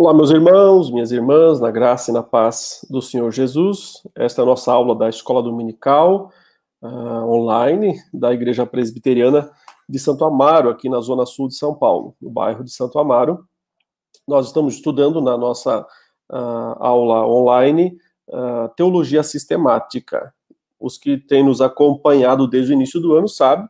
Olá, meus irmãos, minhas irmãs, na graça e na paz do Senhor Jesus. Esta é a nossa aula da Escola Dominical uh, online da Igreja Presbiteriana de Santo Amaro, aqui na Zona Sul de São Paulo, no bairro de Santo Amaro. Nós estamos estudando na nossa uh, aula online uh, Teologia Sistemática. Os que têm nos acompanhado desde o início do ano sabem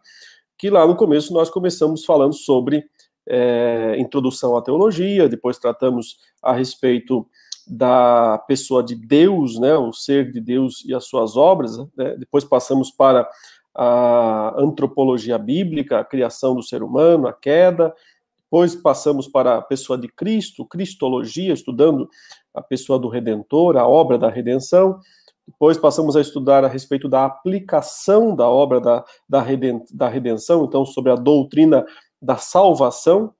que lá no começo nós começamos falando sobre é, introdução à teologia, depois tratamos a respeito da pessoa de Deus, né, o ser de Deus e as suas obras, né, depois passamos para a antropologia bíblica, a criação do ser humano, a queda, depois passamos para a pessoa de Cristo, Cristologia, estudando a pessoa do Redentor, a obra da redenção, depois passamos a estudar a respeito da aplicação da obra da, da, da redenção, então sobre a doutrina da salvação.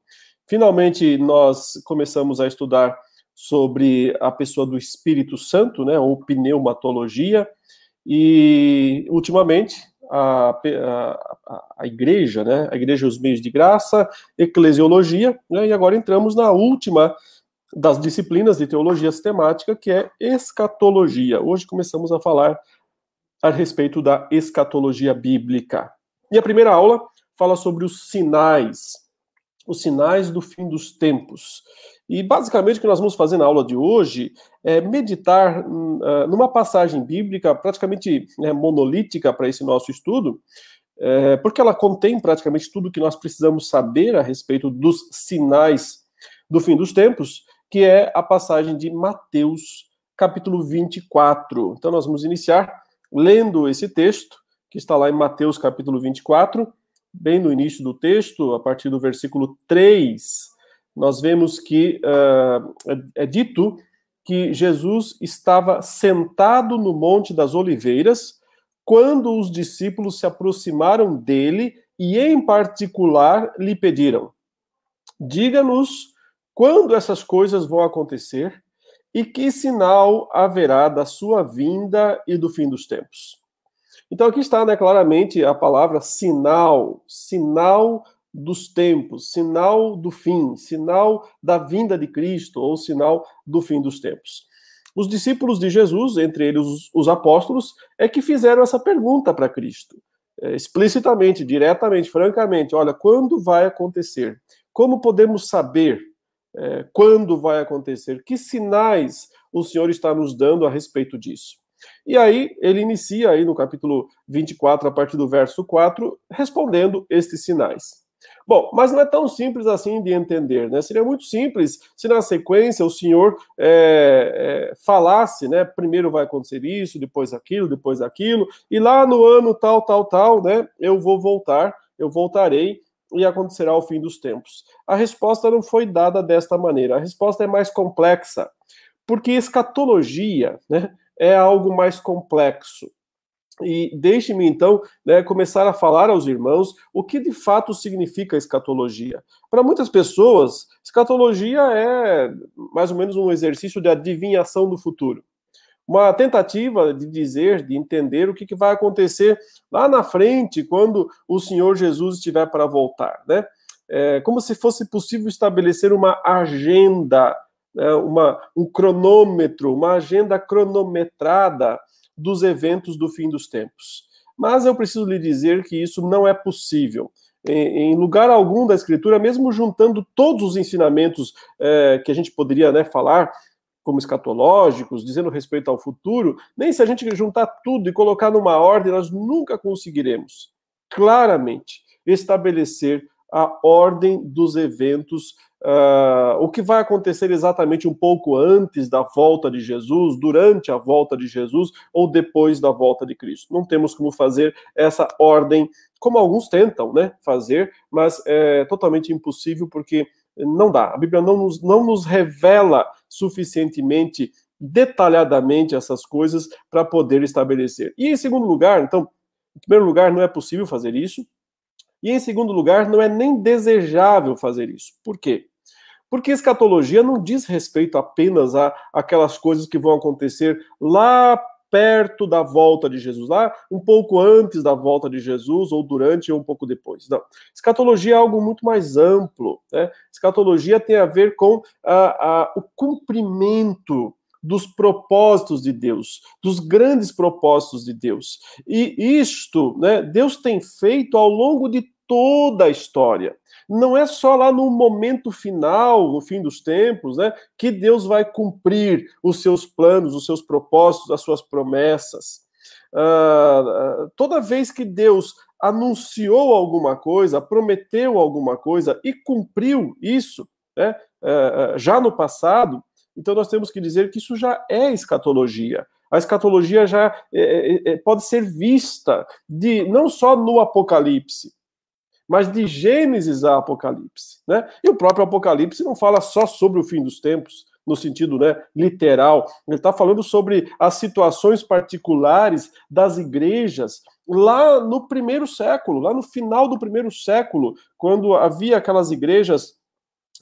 Finalmente, nós começamos a estudar sobre a pessoa do Espírito Santo, né, ou pneumatologia, e ultimamente a, a, a igreja, né, a igreja os meios de graça, eclesiologia, né, e agora entramos na última das disciplinas de teologia sistemática, que é escatologia. Hoje começamos a falar a respeito da escatologia bíblica. E a primeira aula fala sobre os sinais, os sinais do fim dos tempos. E basicamente o que nós vamos fazer na aula de hoje é meditar uh, numa passagem bíblica praticamente né, monolítica para esse nosso estudo, é, porque ela contém praticamente tudo que nós precisamos saber a respeito dos sinais do fim dos tempos, que é a passagem de Mateus, capítulo 24. Então nós vamos iniciar lendo esse texto, que está lá em Mateus, capítulo 24, bem no início do texto, a partir do versículo 3, nós vemos que uh, é, dito que Jesus estava sentado no Monte das Oliveiras quando os discípulos se aproximaram dele e, em particular, lhe pediram: Diga-nos quando essas coisas vão acontecer e que sinal haverá da sua vinda e do fim dos tempos. Então aqui está, né, claramente a palavra sinal, sinal dos tempos, sinal do fim, sinal da vinda de Cristo ou sinal do fim dos tempos. Os discípulos de Jesus, entre eles os, os apóstolos, é que fizeram essa pergunta para Cristo, é, explicitamente, diretamente, francamente: olha, quando vai acontecer? Como podemos saber é, quando vai acontecer? Que sinais o Senhor está nos dando a respeito disso? E aí ele inicia aí no capítulo 24, a partir do verso 4, respondendo estes sinais. Bom, mas não é tão simples assim de entender, né? Seria muito simples se na sequência o senhor é, é, falasse, né? Primeiro vai acontecer isso, depois aquilo, depois aquilo, e lá no ano tal, tal, tal, né? Eu vou voltar, eu voltarei e acontecerá o fim dos tempos. A resposta não foi dada desta maneira. A resposta é mais complexa, porque escatologia, né? É algo mais complexo. E deixe-me então né, começar a falar aos irmãos o que de fato significa escatologia. Para muitas pessoas, escatologia é mais ou menos um exercício de adivinhação do futuro. Uma tentativa de dizer, de entender o que, que vai acontecer lá na frente, quando o Senhor Jesus estiver para voltar. Né? É como se fosse possível estabelecer uma agenda uma, um cronômetro, uma agenda cronometrada dos eventos do fim dos tempos. Mas eu preciso lhe dizer que isso não é possível. Em, em lugar algum da Escritura, mesmo juntando todos os ensinamentos é, que a gente poderia né, falar, como escatológicos, dizendo respeito ao futuro, nem se a gente juntar tudo e colocar numa ordem, nós nunca conseguiremos claramente estabelecer a ordem dos eventos Uh, o que vai acontecer exatamente um pouco antes da volta de Jesus, durante a volta de Jesus ou depois da volta de Cristo. Não temos como fazer essa ordem, como alguns tentam né, fazer, mas é totalmente impossível porque não dá. A Bíblia não nos, não nos revela suficientemente detalhadamente essas coisas para poder estabelecer. E em segundo lugar, então, em primeiro lugar, não é possível fazer isso. E em segundo lugar, não é nem desejável fazer isso. Por quê? Porque escatologia não diz respeito apenas a aquelas coisas que vão acontecer lá perto da volta de Jesus, lá um pouco antes da volta de Jesus, ou durante ou um pouco depois. Não. Escatologia é algo muito mais amplo. Né? Escatologia tem a ver com a, a, o cumprimento dos propósitos de Deus, dos grandes propósitos de Deus. E isto, né, Deus tem feito ao longo de toda a história. Não é só lá no momento final, no fim dos tempos, né, que Deus vai cumprir os seus planos, os seus propósitos, as suas promessas. Uh, toda vez que Deus anunciou alguma coisa, prometeu alguma coisa e cumpriu isso, né, uh, já no passado, então nós temos que dizer que isso já é escatologia. A escatologia já é, é, pode ser vista de não só no Apocalipse, mas de Gênesis a Apocalipse. Né? E o próprio Apocalipse não fala só sobre o fim dos tempos, no sentido né, literal, ele está falando sobre as situações particulares das igrejas lá no primeiro século, lá no final do primeiro século, quando havia aquelas igrejas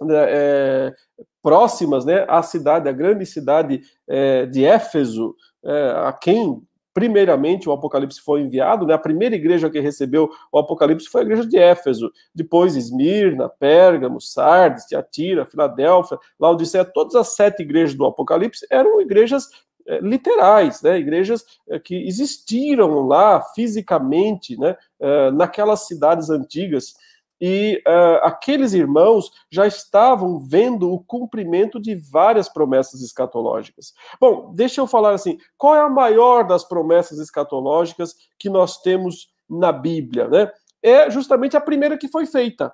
né, é, próximas né, à cidade, à grande cidade é, de Éfeso, é, a quem primeiramente o Apocalipse foi enviado, né? A primeira igreja que recebeu o Apocalipse foi a igreja de Éfeso, depois Esmirna, Pérgamo, Sardes, Tiatira, Filadélfia, Laodiceia, todas as sete igrejas do Apocalipse eram igrejas é, literais, né? Igrejas é, que existiram lá fisicamente, né? É, naquelas cidades antigas e uh, aqueles irmãos já estavam vendo o cumprimento de várias promessas escatológicas. Bom, deixa eu falar assim: qual é a maior das promessas escatológicas que nós temos na Bíblia? Né? É justamente a primeira que foi feita.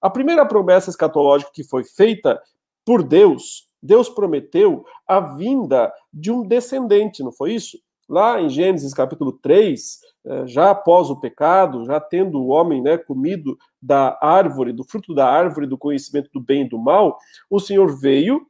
A primeira promessa escatológica que foi feita por Deus, Deus prometeu a vinda de um descendente, não foi isso? Lá em Gênesis capítulo 3, eh, já após o pecado, já tendo o homem né, comido da árvore, do fruto da árvore do conhecimento do bem e do mal, o Senhor veio,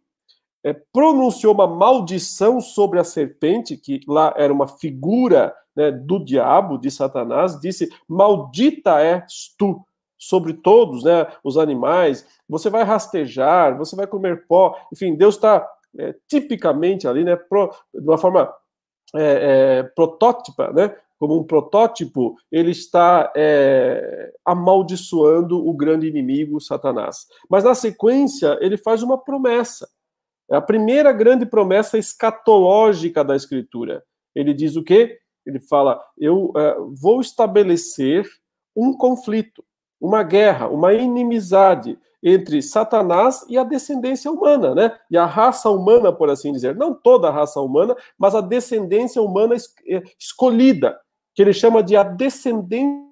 é, pronunciou uma maldição sobre a serpente, que lá era uma figura né, do diabo, de Satanás, disse: Maldita és tu sobre todos né, os animais, você vai rastejar, você vai comer pó. Enfim, Deus está é, tipicamente ali, né, pro, de uma forma é, é, protótipa, né, como um protótipo, ele está é, amaldiçoando o grande inimigo, Satanás. Mas na sequência, ele faz uma promessa. É a primeira grande promessa escatológica da Escritura. Ele diz o quê? Ele fala: Eu é, vou estabelecer um conflito, uma guerra, uma inimizade entre Satanás e a descendência humana, né? E a raça humana, por assim dizer. Não toda a raça humana, mas a descendência humana é, escolhida que ele chama de a descendência,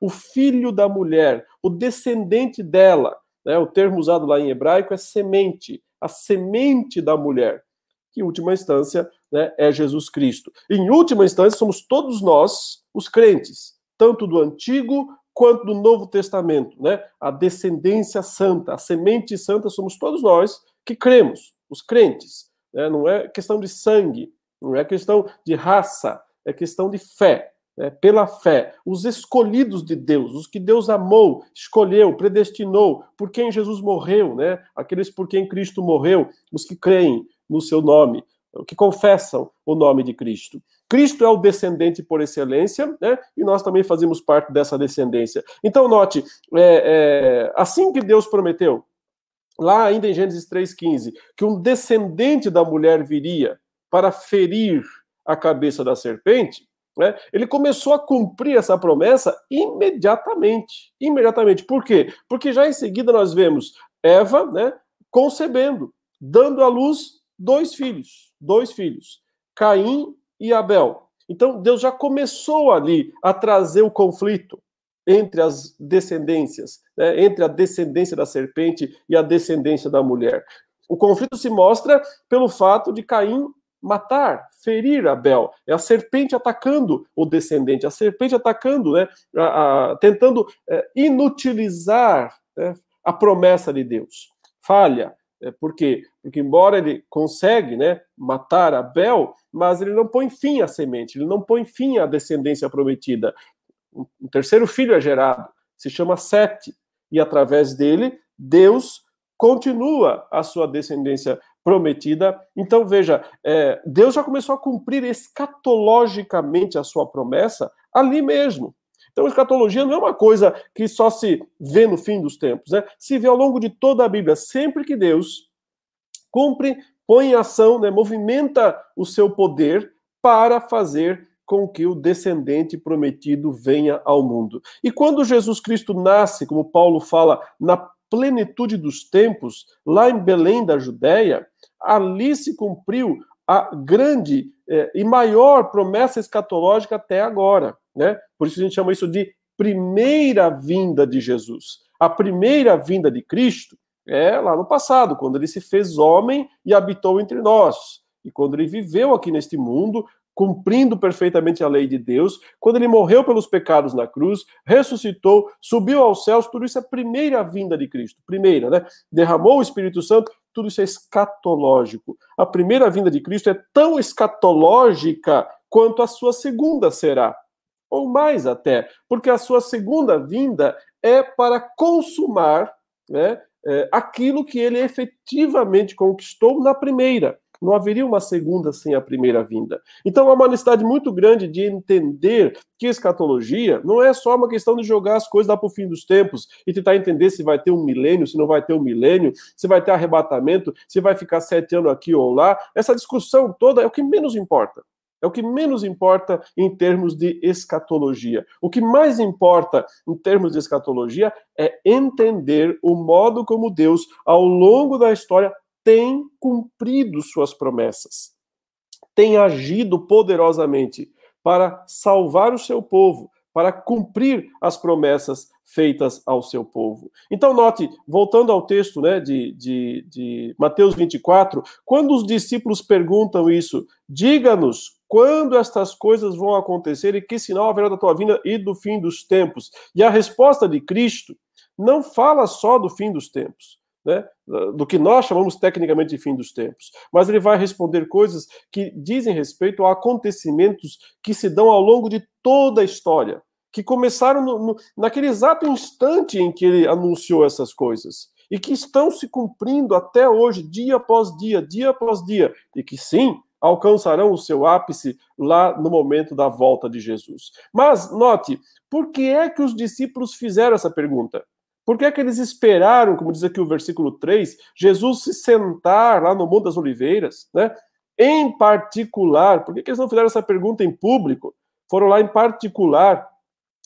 o filho da mulher, o descendente dela. Né? O termo usado lá em hebraico é semente, a semente da mulher, que em última instância né, é Jesus Cristo. Em última instância, somos todos nós, os crentes, tanto do Antigo quanto do Novo Testamento, né? A descendência santa, a semente santa somos todos nós que cremos, os crentes. Né? Não é questão de sangue, não é questão de raça, é questão de fé. É, pela fé, os escolhidos de Deus, os que Deus amou, escolheu, predestinou, por quem Jesus morreu, né? Aqueles por quem Cristo morreu, os que creem no seu nome, que confessam o nome de Cristo. Cristo é o descendente por excelência, né? E nós também fazemos parte dessa descendência. Então, note, é, é, assim que Deus prometeu, lá ainda em Gênesis 3,15, que um descendente da mulher viria para ferir a cabeça da serpente, né, ele começou a cumprir essa promessa imediatamente. Imediatamente. Por quê? Porque já em seguida nós vemos Eva né, concebendo, dando à luz dois filhos. Dois filhos. Caim e Abel. Então Deus já começou ali a trazer o conflito entre as descendências, né, entre a descendência da serpente e a descendência da mulher. O conflito se mostra pelo fato de Caim matar, ferir Abel. É a serpente atacando o descendente, a serpente atacando, né, a, a, tentando é, inutilizar né, a promessa de Deus. Falha. É, por quê? Porque embora ele consegue né, matar Abel, mas ele não põe fim à semente, ele não põe fim à descendência prometida. Um terceiro filho é gerado, se chama Sete, e através dele, Deus continua a sua descendência prometida. Então, veja, é, Deus já começou a cumprir escatologicamente a sua promessa ali mesmo. Então, escatologia não é uma coisa que só se vê no fim dos tempos, né? Se vê ao longo de toda a Bíblia, sempre que Deus cumpre, põe em ação, né, movimenta o seu poder para fazer com que o descendente prometido venha ao mundo. E quando Jesus Cristo nasce, como Paulo fala, na plenitude dos tempos, lá em Belém da Judéia, ali se cumpriu a grande eh, e maior promessa escatológica até agora. Né? Por isso a gente chama isso de primeira vinda de Jesus. A primeira vinda de Cristo é lá no passado, quando ele se fez homem e habitou entre nós. E quando ele viveu aqui neste mundo, cumprindo perfeitamente a lei de Deus, quando ele morreu pelos pecados na cruz, ressuscitou, subiu aos céus, tudo isso é a primeira vinda de Cristo. Primeira, né? Derramou o Espírito Santo, tudo isso é escatológico. A primeira vinda de Cristo é tão escatológica quanto a sua segunda será ou mais até, porque a sua segunda vinda é para consumar né, é, aquilo que ele efetivamente conquistou na primeira. Não haveria uma segunda sem a primeira vinda. Então há uma necessidade muito grande de entender que escatologia não é só uma questão de jogar as coisas lá para o fim dos tempos e tentar entender se vai ter um milênio, se não vai ter um milênio, se vai ter arrebatamento, se vai ficar sete anos aqui ou lá. Essa discussão toda é o que menos importa. É o que menos importa em termos de escatologia. O que mais importa em termos de escatologia é entender o modo como Deus, ao longo da história, tem cumprido suas promessas, tem agido poderosamente para salvar o seu povo, para cumprir as promessas feitas ao seu povo. Então, note, voltando ao texto né, de, de, de Mateus 24, quando os discípulos perguntam isso, diga-nos quando estas coisas vão acontecer e que sinal haverá da tua vinda e do fim dos tempos? E a resposta de Cristo não fala só do fim dos tempos, né? do que nós chamamos tecnicamente de fim dos tempos, mas ele vai responder coisas que dizem respeito a acontecimentos que se dão ao longo de toda a história, que começaram no, no, naquele exato instante em que ele anunciou essas coisas e que estão se cumprindo até hoje, dia após dia, dia após dia, e que sim, alcançarão o seu ápice lá no momento da volta de Jesus. Mas note, por que é que os discípulos fizeram essa pergunta? Por que é que eles esperaram, como diz aqui o versículo 3, Jesus se sentar lá no Monte das Oliveiras, né? Em particular, por que, que eles não fizeram essa pergunta em público? Foram lá em particular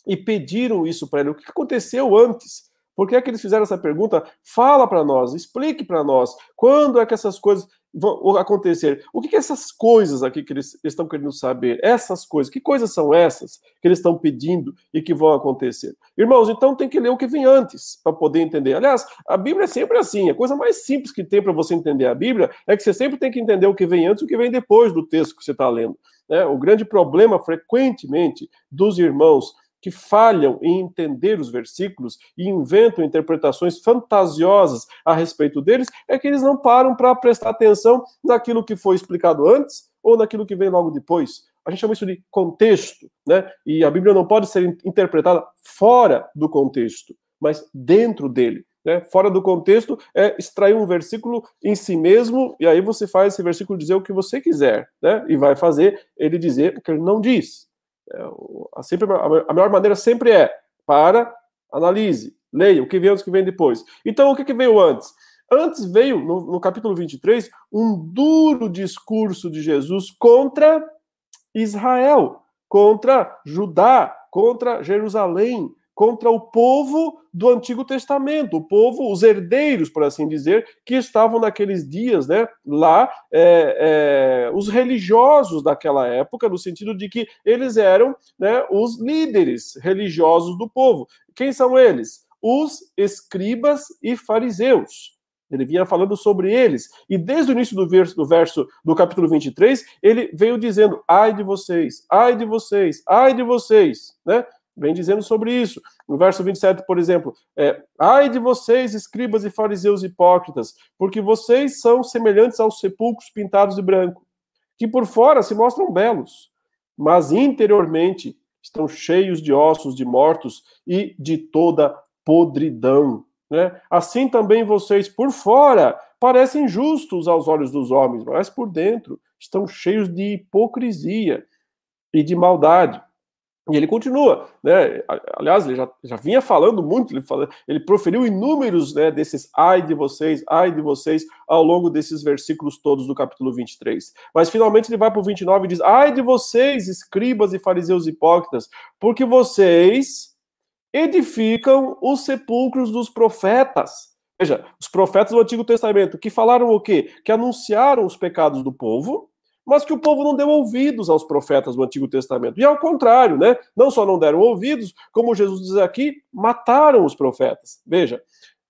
e pediram isso para ele. O que aconteceu antes? Por que é que eles fizeram essa pergunta? Fala para nós, explique para nós. Quando é que essas coisas vão acontecer. O que, que essas coisas aqui que eles estão querendo saber? Essas coisas, que coisas são essas que eles estão pedindo e que vão acontecer? Irmãos, então tem que ler o que vem antes para poder entender. Aliás, a Bíblia é sempre assim. A coisa mais simples que tem para você entender a Bíblia é que você sempre tem que entender o que vem antes e o que vem depois do texto que você está lendo. Né? O grande problema, frequentemente, dos irmãos que falham em entender os versículos e inventam interpretações fantasiosas a respeito deles, é que eles não param para prestar atenção naquilo que foi explicado antes ou naquilo que vem logo depois. A gente chama isso de contexto, né? E a Bíblia não pode ser interpretada fora do contexto, mas dentro dele. Né? Fora do contexto é extrair um versículo em si mesmo, e aí você faz esse versículo dizer o que você quiser, né? E vai fazer ele dizer o que ele não diz. É, a, sempre, a melhor maneira sempre é para, analise, leia o que vem antes, o que vem depois. Então, o que, que veio antes? Antes veio, no, no capítulo 23, um duro discurso de Jesus contra Israel, contra Judá, contra Jerusalém, contra o povo do Antigo Testamento, o povo, os herdeiros, por assim dizer, que estavam naqueles dias, né, lá, é, é, os religiosos daquela época, no sentido de que eles eram né, os líderes religiosos do povo. Quem são eles? Os escribas e fariseus. Ele vinha falando sobre eles. E desde o início do verso, do verso do capítulo 23, ele veio dizendo: ai de vocês, ai de vocês, ai de vocês, né? Vem dizendo sobre isso. No verso 27, por exemplo, é, ai de vocês, escribas e fariseus hipócritas, porque vocês são semelhantes aos sepulcros pintados de branco, que por fora se mostram belos, mas interiormente estão cheios de ossos de mortos e de toda podridão. Né? Assim também vocês, por fora, parecem justos aos olhos dos homens, mas por dentro estão cheios de hipocrisia e de maldade. E ele continua, né? Aliás, ele já, já vinha falando muito, ele, fala, ele proferiu inúmeros né, desses ai de vocês, ai de vocês, ao longo desses versículos todos do capítulo 23. Mas finalmente ele vai para o 29 e diz: ai de vocês, escribas e fariseus hipócritas, porque vocês edificam os sepulcros dos profetas. Veja, os profetas do Antigo Testamento que falaram o quê? Que anunciaram os pecados do povo mas que o povo não deu ouvidos aos profetas do Antigo Testamento. E ao contrário, né? Não só não deram ouvidos, como Jesus diz aqui, mataram os profetas. Veja,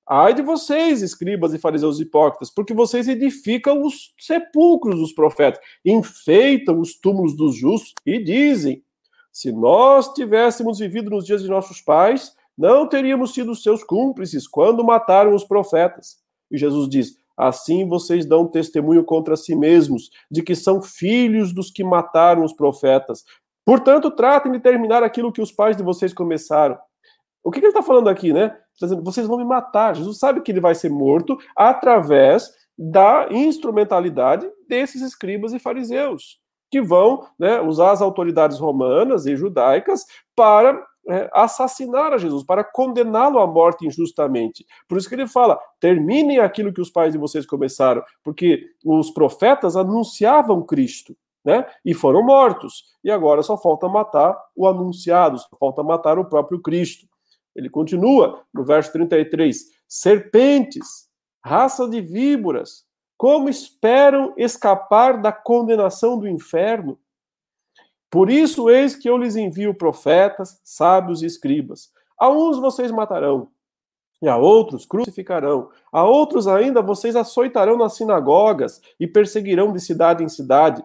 ai de vocês, escribas e fariseus hipócritas, porque vocês edificam os sepulcros dos profetas, enfeitam os túmulos dos justos e dizem: se nós tivéssemos vivido nos dias de nossos pais, não teríamos sido seus cúmplices quando mataram os profetas. E Jesus diz: Assim vocês dão testemunho contra si mesmos de que são filhos dos que mataram os profetas. Portanto, tratem de terminar aquilo que os pais de vocês começaram. O que, ele está falando aqui, né? Está dizendo, vocês vão me matar. Jesus sabe que ele vai ser morto através da instrumentalidade desses escribas e fariseus, que vão né, usar as autoridades romanas e judaicas para é, assassinar a Jesus, para condená-lo à morte injustamente. Por isso que ele fala: terminem aquilo que os pais de vocês começaram, porque os profetas anunciavam Cristo. Né? E foram mortos. E agora só falta matar o anunciado, só falta matar o próprio Cristo. Ele continua no verso 33: serpentes, raça de víboras, como esperam escapar da condenação do inferno? Por isso, eis que eu lhes envio profetas, sábios e escribas. A uns vocês matarão, e a outros crucificarão. A outros ainda vocês açoitarão nas sinagogas e perseguirão de cidade em cidade,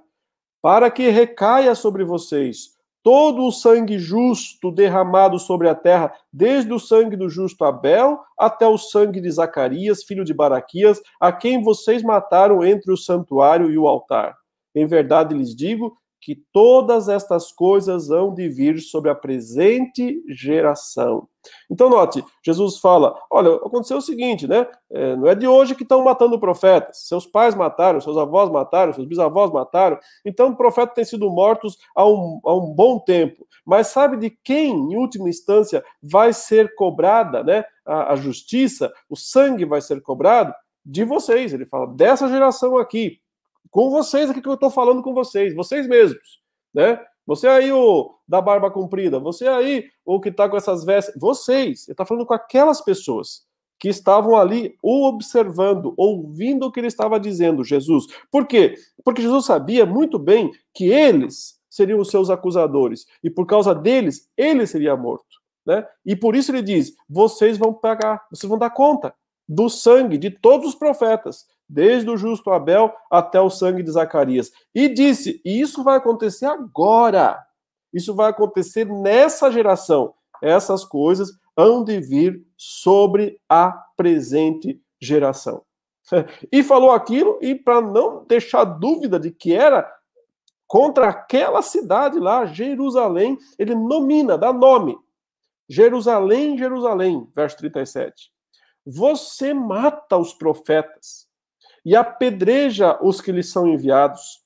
para que recaia sobre vocês todo o sangue justo derramado sobre a terra, desde o sangue do justo Abel até o sangue de Zacarias, filho de Baraquias, a quem vocês mataram entre o santuário e o altar. Em verdade lhes digo que todas estas coisas hão de vir sobre a presente geração. Então, note, Jesus fala: olha, aconteceu o seguinte, né? É, não é de hoje que estão matando profetas. Seus pais mataram, seus avós mataram, seus bisavós mataram. Então, profetas têm sido mortos há um, há um bom tempo. Mas sabe de quem, em última instância, vai ser cobrada né, a, a justiça? O sangue vai ser cobrado? De vocês. Ele fala, dessa geração aqui com vocês aqui que eu estou falando com vocês, vocês mesmos, né? Você aí, o da barba comprida, você aí, o que está com essas vestes, vocês, ele está falando com aquelas pessoas que estavam ali observando, ouvindo o que ele estava dizendo, Jesus. Por quê? Porque Jesus sabia muito bem que eles seriam os seus acusadores, e por causa deles, ele seria morto. Né? E por isso ele diz: vocês vão pagar, vocês vão dar conta do sangue de todos os profetas, desde o justo Abel até o sangue de Zacarias. E disse: e isso vai acontecer agora. Isso vai acontecer nessa geração. Essas coisas hão de vir sobre a presente geração. E falou aquilo, e para não deixar dúvida de que era contra aquela cidade lá, Jerusalém, ele nomina, dá nome. Jerusalém, Jerusalém, verso 37. Você mata os profetas e apedreja os que lhes são enviados.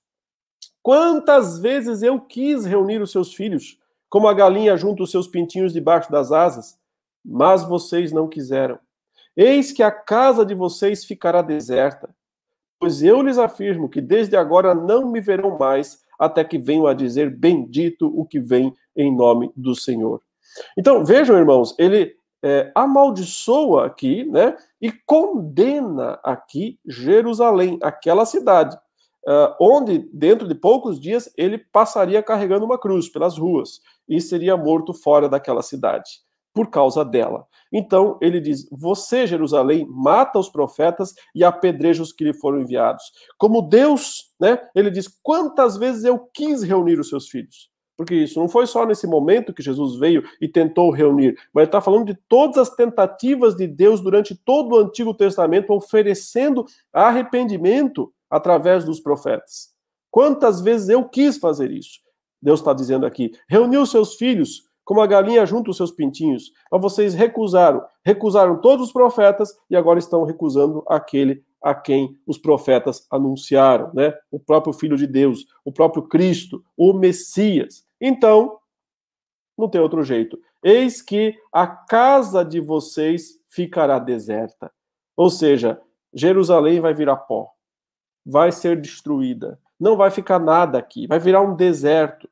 Quantas vezes eu quis reunir os seus filhos, como a galinha junta os seus pintinhos debaixo das asas, mas vocês não quiseram. Eis que a casa de vocês ficará deserta, pois eu lhes afirmo que desde agora não me verão mais, até que venham a dizer: Bendito o que vem em nome do Senhor. Então, vejam, irmãos, ele é, amaldiçoa aqui, né, e condena aqui Jerusalém, aquela cidade, uh, onde dentro de poucos dias ele passaria carregando uma cruz pelas ruas e seria morto fora daquela cidade por causa dela. Então ele diz: Você, Jerusalém, mata os profetas e apedreja os que lhe foram enviados. Como Deus, né? Ele diz: Quantas vezes eu quis reunir os seus filhos? Porque isso não foi só nesse momento que Jesus veio e tentou reunir, mas ele está falando de todas as tentativas de Deus durante todo o Antigo Testamento, oferecendo arrependimento através dos profetas. Quantas vezes eu quis fazer isso? Deus está dizendo aqui: reuniu seus filhos como a galinha junto os seus pintinhos. Mas vocês recusaram, recusaram todos os profetas e agora estão recusando aquele a quem os profetas anunciaram, né? O próprio Filho de Deus, o próprio Cristo, o Messias. Então, não tem outro jeito. Eis que a casa de vocês ficará deserta. Ou seja, Jerusalém vai virar pó, vai ser destruída, não vai ficar nada aqui, vai virar um deserto.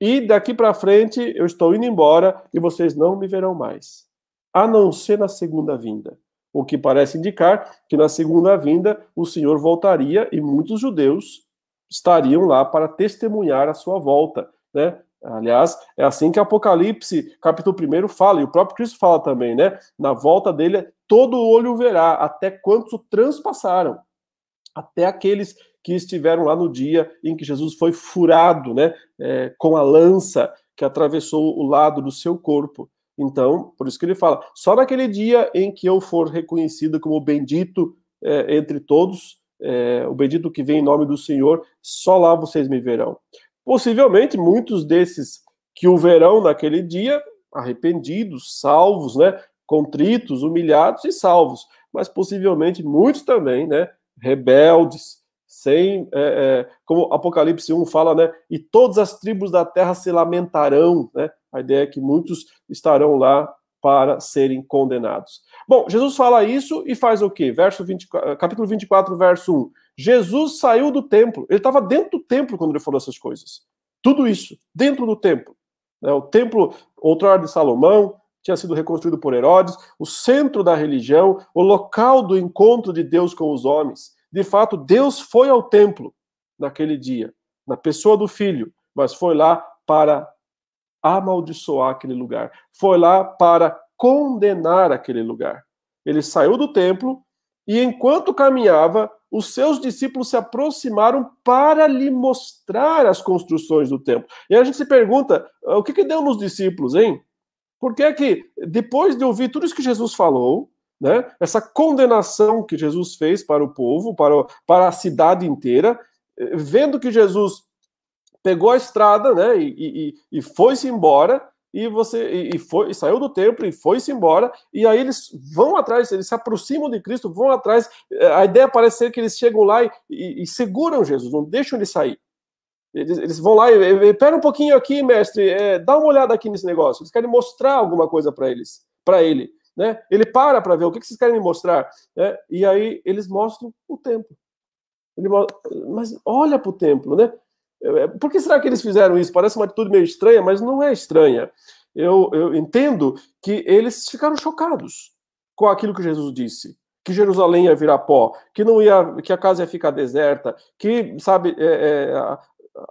E daqui para frente eu estou indo embora e vocês não me verão mais, a não ser na segunda vinda. O que parece indicar que na segunda vinda o Senhor voltaria e muitos judeus estariam lá para testemunhar a sua volta, né? Aliás, é assim que Apocalipse, capítulo 1, fala, e o próprio Cristo fala também, né? Na volta dele, todo olho verá, até quantos o transpassaram, até aqueles que estiveram lá no dia em que Jesus foi furado, né? É, com a lança que atravessou o lado do seu corpo. Então, por isso que ele fala, só naquele dia em que eu for reconhecido como bendito é, entre todos, é, o bendito que vem em nome do Senhor, só lá vocês me verão. Possivelmente muitos desses que o verão naquele dia, arrependidos, salvos, né, contritos, humilhados e salvos, mas possivelmente muitos também, né, rebeldes, sem, é, é, como Apocalipse 1 fala, né, e todas as tribos da terra se lamentarão, né, a ideia é que muitos estarão lá para serem condenados. Bom, Jesus fala isso e faz o quê? Verso 24, capítulo 24, verso 1. Jesus saiu do templo. Ele estava dentro do templo quando ele falou essas coisas. Tudo isso, dentro do templo. Né? O templo, outrora de Salomão, tinha sido reconstruído por Herodes, o centro da religião, o local do encontro de Deus com os homens. De fato, Deus foi ao templo naquele dia, na pessoa do filho, mas foi lá para amaldiçoar aquele lugar. Foi lá para condenar aquele lugar. Ele saiu do templo e, enquanto caminhava, os seus discípulos se aproximaram para lhe mostrar as construções do templo. E a gente se pergunta: ah, o que, que deu nos discípulos, hein? Por que é que, depois de ouvir tudo isso que Jesus falou, né, essa condenação que Jesus fez para o povo, para, o, para a cidade inteira, eh, vendo que Jesus pegou a estrada né, e, e, e foi-se embora, e você e, foi e saiu do templo e foi-se embora e aí eles vão atrás eles se aproximam de Cristo vão atrás eh, a ideia parece ser que eles chegam lá e, e, e seguram Jesus não deixam ele sair. Eles, eles vão lá e espera um pouquinho aqui mestre é, dá uma olhada aqui nesse negócio eles querem mostrar alguma coisa para eles para ele né? Ele para para ver o que, que vocês querem me mostrar né? e aí eles mostram o templo. Ele, mas olha para o templo né por que será que eles fizeram isso? Parece uma atitude meio estranha, mas não é estranha. Eu, eu entendo que eles ficaram chocados com aquilo que Jesus disse que Jerusalém ia virar pó, que não ia, que a casa ia ficar deserta, que sabe é, é, a,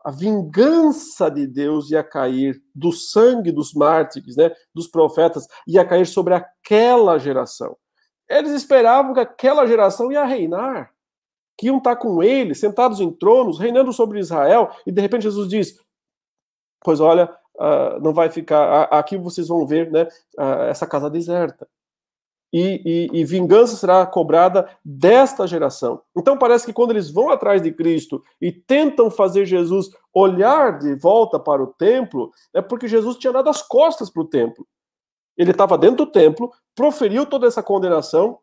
a, vingança de Deus ia cair do sangue dos mártires, né, dos profetas, ia cair sobre aquela geração. Eles esperavam que aquela geração ia reinar que iam estar com ele, sentados em tronos, reinando sobre Israel, e de repente Jesus diz: Pois olha, uh, não vai ficar, aqui vocês vão ver né, uh, essa casa deserta. E, e, e, vingança será cobrada desta geração. Então parece que quando eles vão atrás de Cristo e tentam fazer Jesus olhar de volta para o templo, é porque Jesus tinha dado as costas para o templo. Ele estava dentro do templo, proferiu toda essa condenação,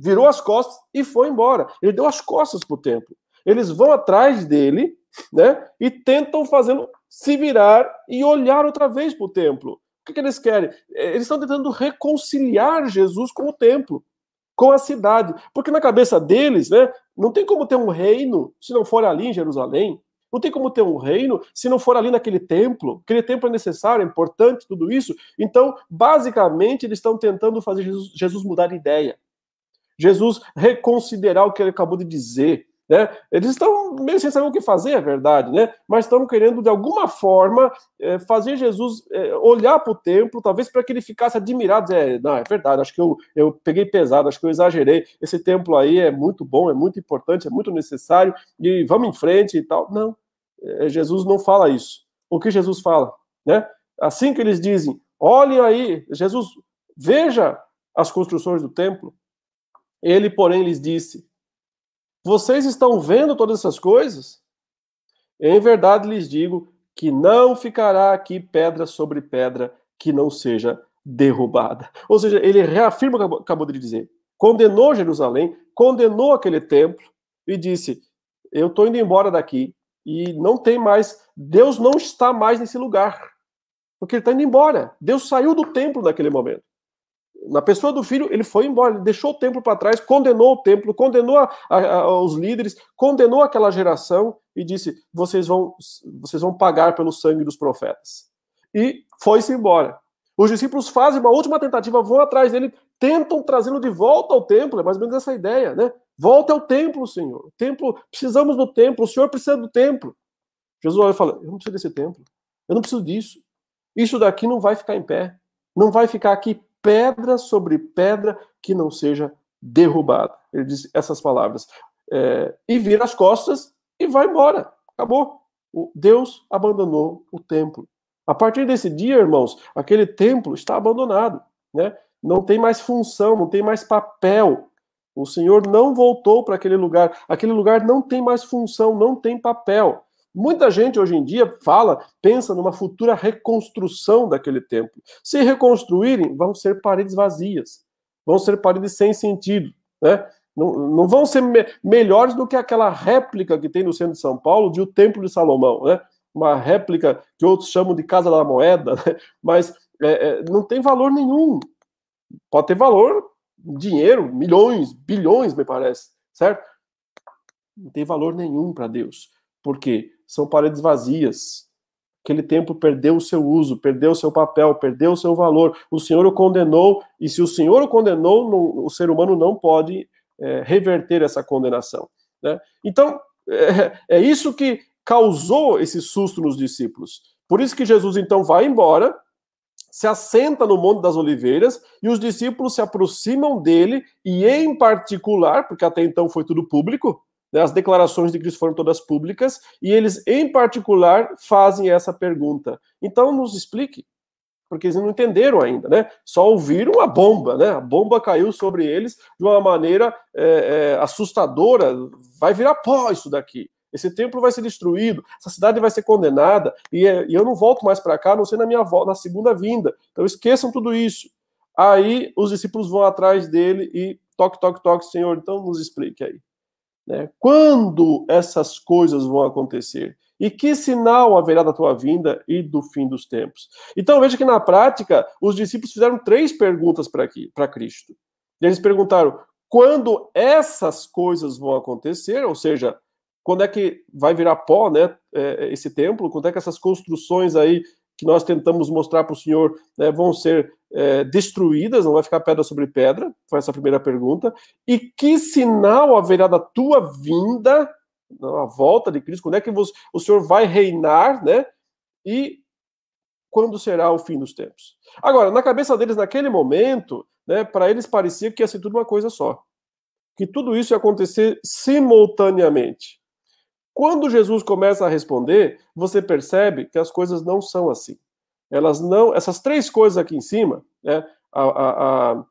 virou as costas e foi embora. Ele deu as costas para o templo. Eles vão atrás dele, né? E tentam fazê-lo se virar e olhar outra vez para o templo. O que, que eles querem? Eles estão tentando reconciliar Jesus com o templo, com a cidade. Porque na cabeça deles, né? Não tem como ter um reino se não for ali em Jerusalém. Não tem como ter um reino se não for ali naquele templo. Aquele templo é necessário, é importante, tudo isso. Então, basicamente, eles estão tentando fazer Jesus, Jesus mudar de ideia. Jesus reconsiderar o que ele acabou de dizer. Né? Eles estão meio sem saber o que fazer, é verdade, né? mas estão querendo, de alguma forma, é, fazer Jesus é, olhar para o templo, talvez para que ele ficasse admirado. É, não, é verdade, acho que eu, eu peguei pesado, acho que eu exagerei. Esse templo aí é muito bom, é muito importante, é muito necessário, e vamos em frente e tal. Não, é, Jesus não fala isso. O que Jesus fala? Né? Assim que eles dizem, olhem aí, Jesus, veja as construções do templo, ele, porém, lhes disse: Vocês estão vendo todas essas coisas? Em verdade lhes digo que não ficará aqui pedra sobre pedra que não seja derrubada. Ou seja, ele reafirma o que acabou de dizer. Condenou Jerusalém, condenou aquele templo e disse: Eu estou indo embora daqui e não tem mais. Deus não está mais nesse lugar. Porque ele está indo embora. Deus saiu do templo naquele momento. Na pessoa do filho, ele foi embora, ele deixou o templo para trás, condenou o templo, condenou a, a, os líderes, condenou aquela geração e disse: vocês vão, vocês vão pagar pelo sangue dos profetas. E foi-se embora. Os discípulos fazem uma última tentativa, vão atrás dele, tentam trazê-lo de volta ao templo, é mais ou menos essa ideia, né? Volta ao templo, Senhor. Templo, precisamos do templo, o Senhor precisa do templo. Jesus olha e fala: Eu não preciso desse templo, eu não preciso disso. Isso daqui não vai ficar em pé. Não vai ficar aqui pedra sobre pedra que não seja derrubada. Ele diz essas palavras. É, e vira as costas e vai embora. Acabou. O Deus abandonou o templo. A partir desse dia, irmãos, aquele templo está abandonado. Né? Não tem mais função, não tem mais papel. O Senhor não voltou para aquele lugar. Aquele lugar não tem mais função, não tem papel. Muita gente hoje em dia fala, pensa numa futura reconstrução daquele templo. Se reconstruírem, vão ser paredes vazias, vão ser paredes sem sentido, né? Não, não vão ser me melhores do que aquela réplica que tem no centro de São Paulo de o Templo de Salomão, né? Uma réplica que outros chamam de Casa da Moeda, né? mas é, é, não tem valor nenhum. Pode ter valor, dinheiro, milhões, bilhões, me parece, certo? Não tem valor nenhum para Deus. Por quê? São paredes vazias. Aquele templo perdeu o seu uso, perdeu o seu papel, perdeu o seu valor. O Senhor o condenou, e se o Senhor o condenou, não, o ser humano não pode é, reverter essa condenação. Né? Então, é, é isso que causou esse susto nos discípulos. Por isso que Jesus então vai embora, se assenta no Monte das Oliveiras e os discípulos se aproximam dele e, em particular, porque até então foi tudo público, as declarações de Cristo foram todas públicas e eles, em particular, fazem essa pergunta. Então, nos explique, porque eles não entenderam ainda, né? Só ouviram a bomba, né? A bomba caiu sobre eles de uma maneira é, é, assustadora. Vai virar pó isso daqui. Esse templo vai ser destruído, essa cidade vai ser condenada e, é, e eu não volto mais para cá, não sei na minha volta, na segunda vinda. Então esqueçam tudo isso. Aí os discípulos vão atrás dele e toque, toque, toque, Senhor. Então nos explique aí. Né? Quando essas coisas vão acontecer? E que sinal haverá da tua vinda e do fim dos tempos? Então veja que na prática os discípulos fizeram três perguntas para Cristo. Eles perguntaram quando essas coisas vão acontecer, ou seja, quando é que vai virar pó, né, é, esse templo? Quando é que essas construções aí que nós tentamos mostrar para o Senhor né, vão ser é, destruídas, não vai ficar pedra sobre pedra? Foi essa a primeira pergunta. E que sinal haverá da tua vinda, a volta de Cristo? Quando é que o Senhor vai reinar, né? E quando será o fim dos tempos? Agora, na cabeça deles, naquele momento, né, para eles parecia que ia ser tudo uma coisa só. Que tudo isso ia acontecer simultaneamente. Quando Jesus começa a responder, você percebe que as coisas não são assim. Elas não, essas três coisas aqui em cima, né, a, a,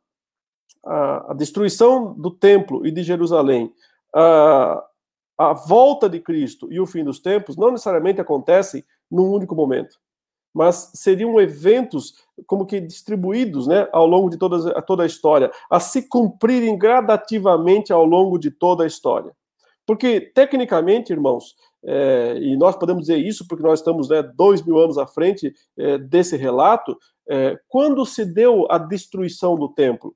a, a destruição do templo e de Jerusalém, a, a volta de Cristo e o fim dos tempos, não necessariamente acontecem num único momento, mas seriam eventos como que distribuídos né, ao longo de toda, toda a história, a se cumprirem gradativamente ao longo de toda a história. Porque, tecnicamente, irmãos, é, e nós podemos dizer isso porque nós estamos né, dois mil anos à frente é, desse relato, é, quando se deu a destruição do templo?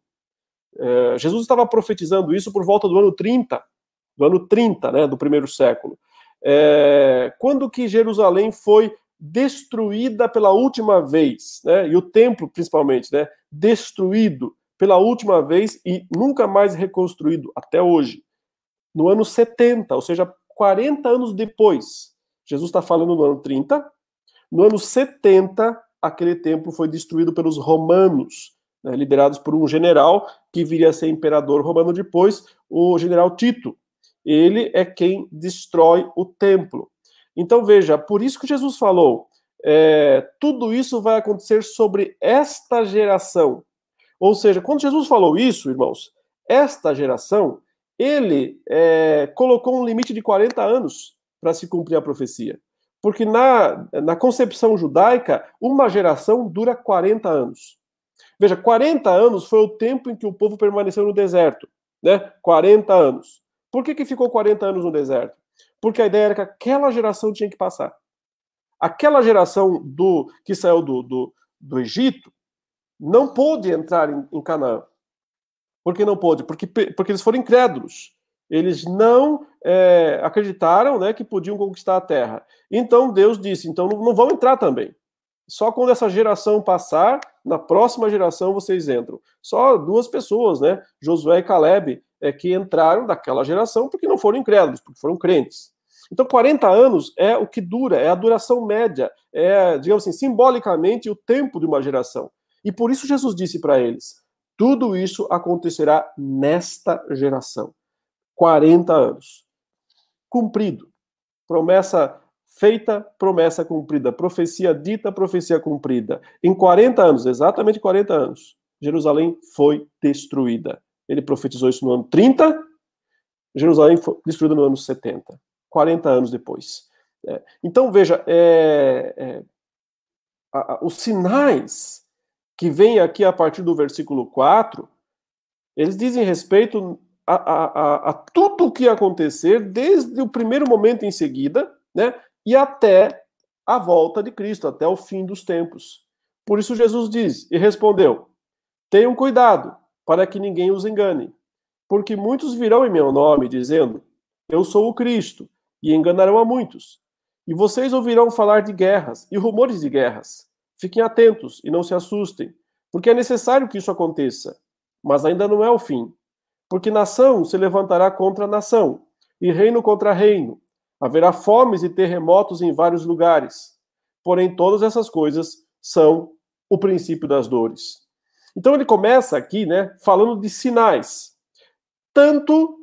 É, Jesus estava profetizando isso por volta do ano 30, do ano 30, né, do primeiro século. É, quando que Jerusalém foi destruída pela última vez, né, e o templo principalmente, né, destruído pela última vez e nunca mais reconstruído até hoje no ano 70, ou seja, 40 anos depois. Jesus está falando no ano 30. No ano 70, aquele templo foi destruído pelos romanos, né, liderados por um general que viria a ser imperador romano depois, o general Tito. Ele é quem destrói o templo. Então veja, por isso que Jesus falou: é, tudo isso vai acontecer sobre esta geração. Ou seja, quando Jesus falou isso, irmãos, esta geração ele é, colocou um limite de 40 anos para se cumprir a profecia. Porque na, na concepção judaica, uma geração dura 40 anos. Veja, 40 anos foi o tempo em que o povo permaneceu no deserto, né? 40 anos. Por que, que ficou 40 anos no deserto? Porque a ideia era que aquela geração tinha que passar. Aquela geração do que saiu do, do, do Egito não pôde entrar em, em Canaã. Por que não pôde? Porque, porque eles foram incrédulos. Eles não é, acreditaram né, que podiam conquistar a terra. Então Deus disse: então não, não vão entrar também. Só quando essa geração passar, na próxima geração vocês entram. Só duas pessoas, né? Josué e Caleb, é, que entraram daquela geração porque não foram incrédulos, porque foram crentes. Então, 40 anos é o que dura, é a duração média, é, digamos assim, simbolicamente o tempo de uma geração. E por isso Jesus disse para eles: tudo isso acontecerá nesta geração. 40 anos. Cumprido. Promessa feita, promessa cumprida. Profecia dita, profecia cumprida. Em 40 anos, exatamente 40 anos, Jerusalém foi destruída. Ele profetizou isso no ano 30, Jerusalém foi destruída no ano 70. 40 anos depois. É, então, veja, é, é, a, a, os sinais que vêm aqui a partir do versículo 4, eles dizem respeito a, a, a tudo o que acontecer desde o primeiro momento em seguida, né, e até a volta de Cristo, até o fim dos tempos. Por isso Jesus diz e respondeu: Tenham cuidado para que ninguém os engane, porque muitos virão em meu nome dizendo: Eu sou o Cristo, e enganarão a muitos. E vocês ouvirão falar de guerras e rumores de guerras. Fiquem atentos e não se assustem, porque é necessário que isso aconteça. Mas ainda não é o fim. Porque nação se levantará contra nação, e reino contra reino. Haverá fomes e terremotos em vários lugares. Porém, todas essas coisas são o princípio das dores. Então ele começa aqui, né, falando de sinais. Tanto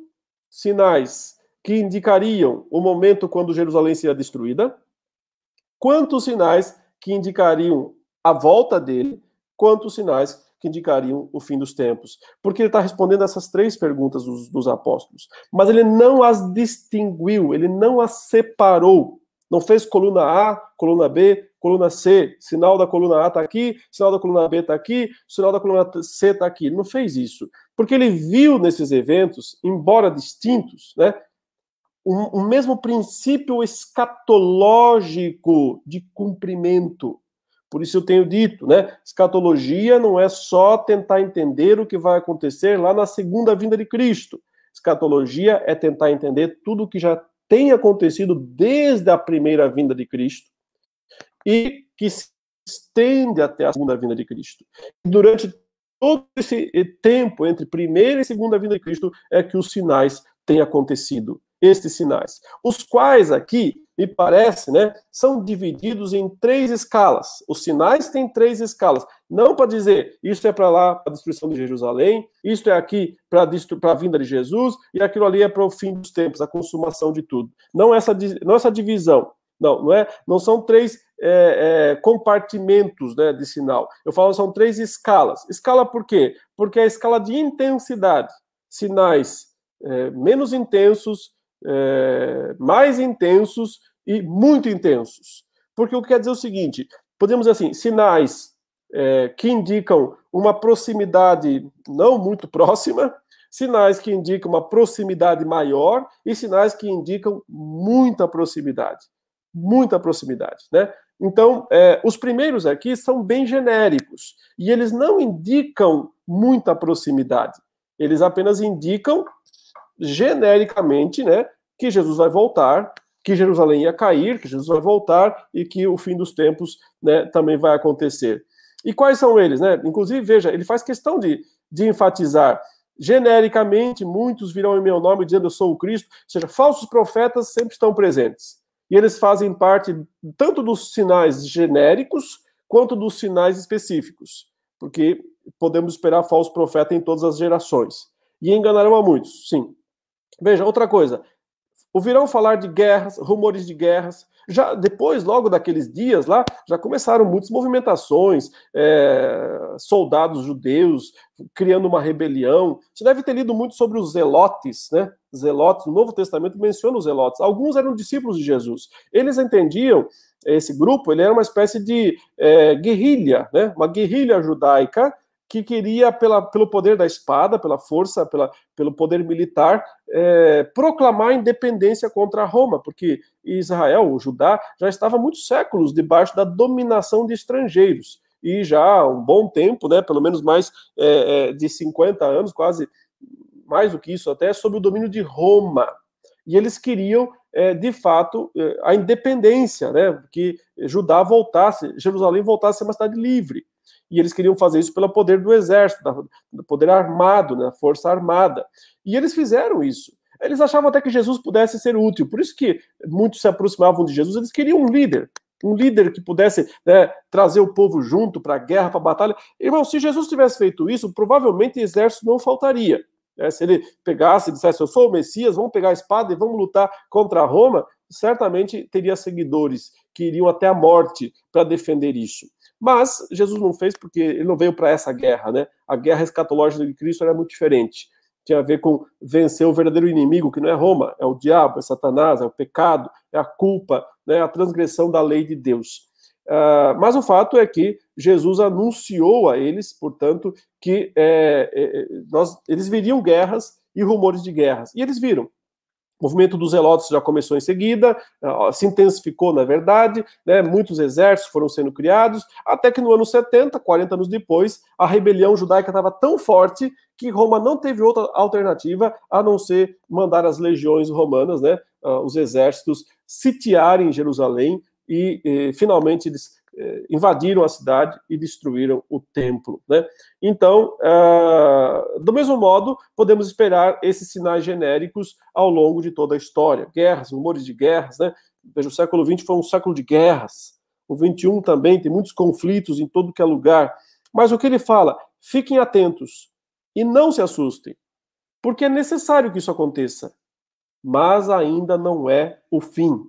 sinais que indicariam o momento quando Jerusalém seria destruída, quantos sinais que indicariam a volta dele, quantos sinais que indicariam o fim dos tempos. Porque ele está respondendo essas três perguntas dos, dos, apóstolos. Mas ele não as distinguiu, ele não as separou. Não fez coluna A, coluna B, coluna C. Sinal da coluna A está aqui, sinal da coluna B está aqui, sinal da coluna C está aqui. Ele não fez isso. Porque ele viu nesses eventos, embora distintos, né, um, um mesmo princípio escatológico de cumprimento. Por isso eu tenho dito, né? Escatologia não é só tentar entender o que vai acontecer lá na segunda vinda de Cristo. Escatologia é tentar entender tudo o que já tem acontecido desde a primeira vinda de Cristo e que se estende até a segunda vinda de Cristo. Durante todo esse tempo entre primeira e segunda vinda de Cristo é que os sinais têm acontecido estes sinais, os quais aqui, me parece, né, são divididos em três escalas. Os sinais têm três escalas. Não para dizer isso é para lá, para a destruição de Jerusalém, isto é aqui para a vinda de Jesus, e aquilo ali é para o fim dos tempos, a consumação de tudo. Não essa, não essa divisão. Não, não é. Não são três é, é, compartimentos né, de sinal. Eu falo são três escalas. Escala por quê? Porque é a escala de intensidade. Sinais é, menos intensos, é, mais intensos e muito intensos. Porque o que quer dizer é o seguinte: podemos dizer assim, sinais é, que indicam uma proximidade não muito próxima, sinais que indicam uma proximidade maior e sinais que indicam muita proximidade. Muita proximidade, né? Então, é, os primeiros aqui são bem genéricos e eles não indicam muita proximidade. Eles apenas indicam genericamente, né, que Jesus vai voltar, que Jerusalém ia cair, que Jesus vai voltar e que o fim dos tempos, né, também vai acontecer. E quais são eles, né? Inclusive, veja, ele faz questão de, de enfatizar genericamente, muitos virão em meu nome dizendo eu sou o Cristo, ou seja, falsos profetas sempre estão presentes. E eles fazem parte tanto dos sinais genéricos quanto dos sinais específicos, porque podemos esperar falso profeta em todas as gerações. E enganarão a muitos, sim. Veja, outra coisa. ouvirão falar de guerras, rumores de guerras. Já depois, logo daqueles dias lá, já começaram muitas movimentações, é, soldados judeus criando uma rebelião. Você deve ter lido muito sobre os zelotes, né? Zelotes, no Novo Testamento menciona os zelotes. Alguns eram discípulos de Jesus. Eles entendiam esse grupo, ele era uma espécie de é, guerrilha, né? Uma guerrilha judaica que queria, pela, pelo poder da espada, pela força, pela, pelo poder militar, é, proclamar a independência contra Roma, porque Israel, o Judá, já estava muitos séculos debaixo da dominação de estrangeiros. E já há um bom tempo, né, pelo menos mais é, é de 50 anos, quase mais do que isso até, sob o domínio de Roma. E eles queriam, é, de fato, é, a independência, né, que Judá voltasse, Jerusalém voltasse a ser uma cidade livre e eles queriam fazer isso pelo poder do exército, do poder armado, né, força armada. E eles fizeram isso. Eles achavam até que Jesus pudesse ser útil, por isso que muitos se aproximavam de Jesus, eles queriam um líder, um líder que pudesse né, trazer o povo junto para a guerra, para a batalha. Irmão, se Jesus tivesse feito isso, provavelmente exército não faltaria. É, se ele pegasse e dissesse, eu sou o Messias, vamos pegar a espada e vamos lutar contra Roma, certamente teria seguidores que iriam até a morte para defender isso. Mas Jesus não fez porque ele não veio para essa guerra, né? A guerra escatológica de Cristo era muito diferente. Tinha a ver com vencer o verdadeiro inimigo, que não é Roma, é o diabo, é Satanás, é o pecado, é a culpa, né? a transgressão da lei de Deus. Uh, mas o fato é que Jesus anunciou a eles, portanto, que é, é, nós, eles viriam guerras e rumores de guerras. E eles viram. O movimento dos zelotes já começou em seguida, se intensificou, na verdade, né, muitos exércitos foram sendo criados, até que no ano 70, 40 anos depois, a rebelião judaica estava tão forte que Roma não teve outra alternativa a não ser mandar as legiões romanas, né, os exércitos, sitiarem Jerusalém e, e finalmente eles eh, invadiram a cidade e destruíram o templo. Né? Então, uh, do mesmo modo, podemos esperar esses sinais genéricos ao longo de toda a história. Guerras, rumores de guerras. Né? Veja, o século XX foi um século de guerras. O XXI também tem muitos conflitos em todo que é lugar. Mas o que ele fala? Fiquem atentos e não se assustem, porque é necessário que isso aconteça. Mas ainda não é o fim.